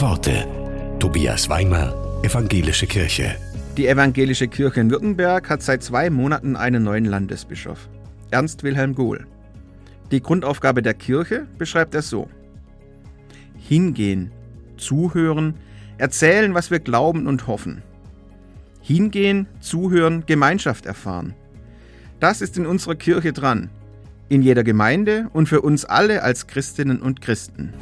Worte. Tobias Weimer, Evangelische Kirche. Die Evangelische Kirche in Württemberg hat seit zwei Monaten einen neuen Landesbischof, Ernst Wilhelm Gohl. Die Grundaufgabe der Kirche beschreibt er so. Hingehen, zuhören, erzählen, was wir glauben und hoffen. Hingehen, zuhören, Gemeinschaft erfahren. Das ist in unserer Kirche dran, in jeder Gemeinde und für uns alle als Christinnen und Christen.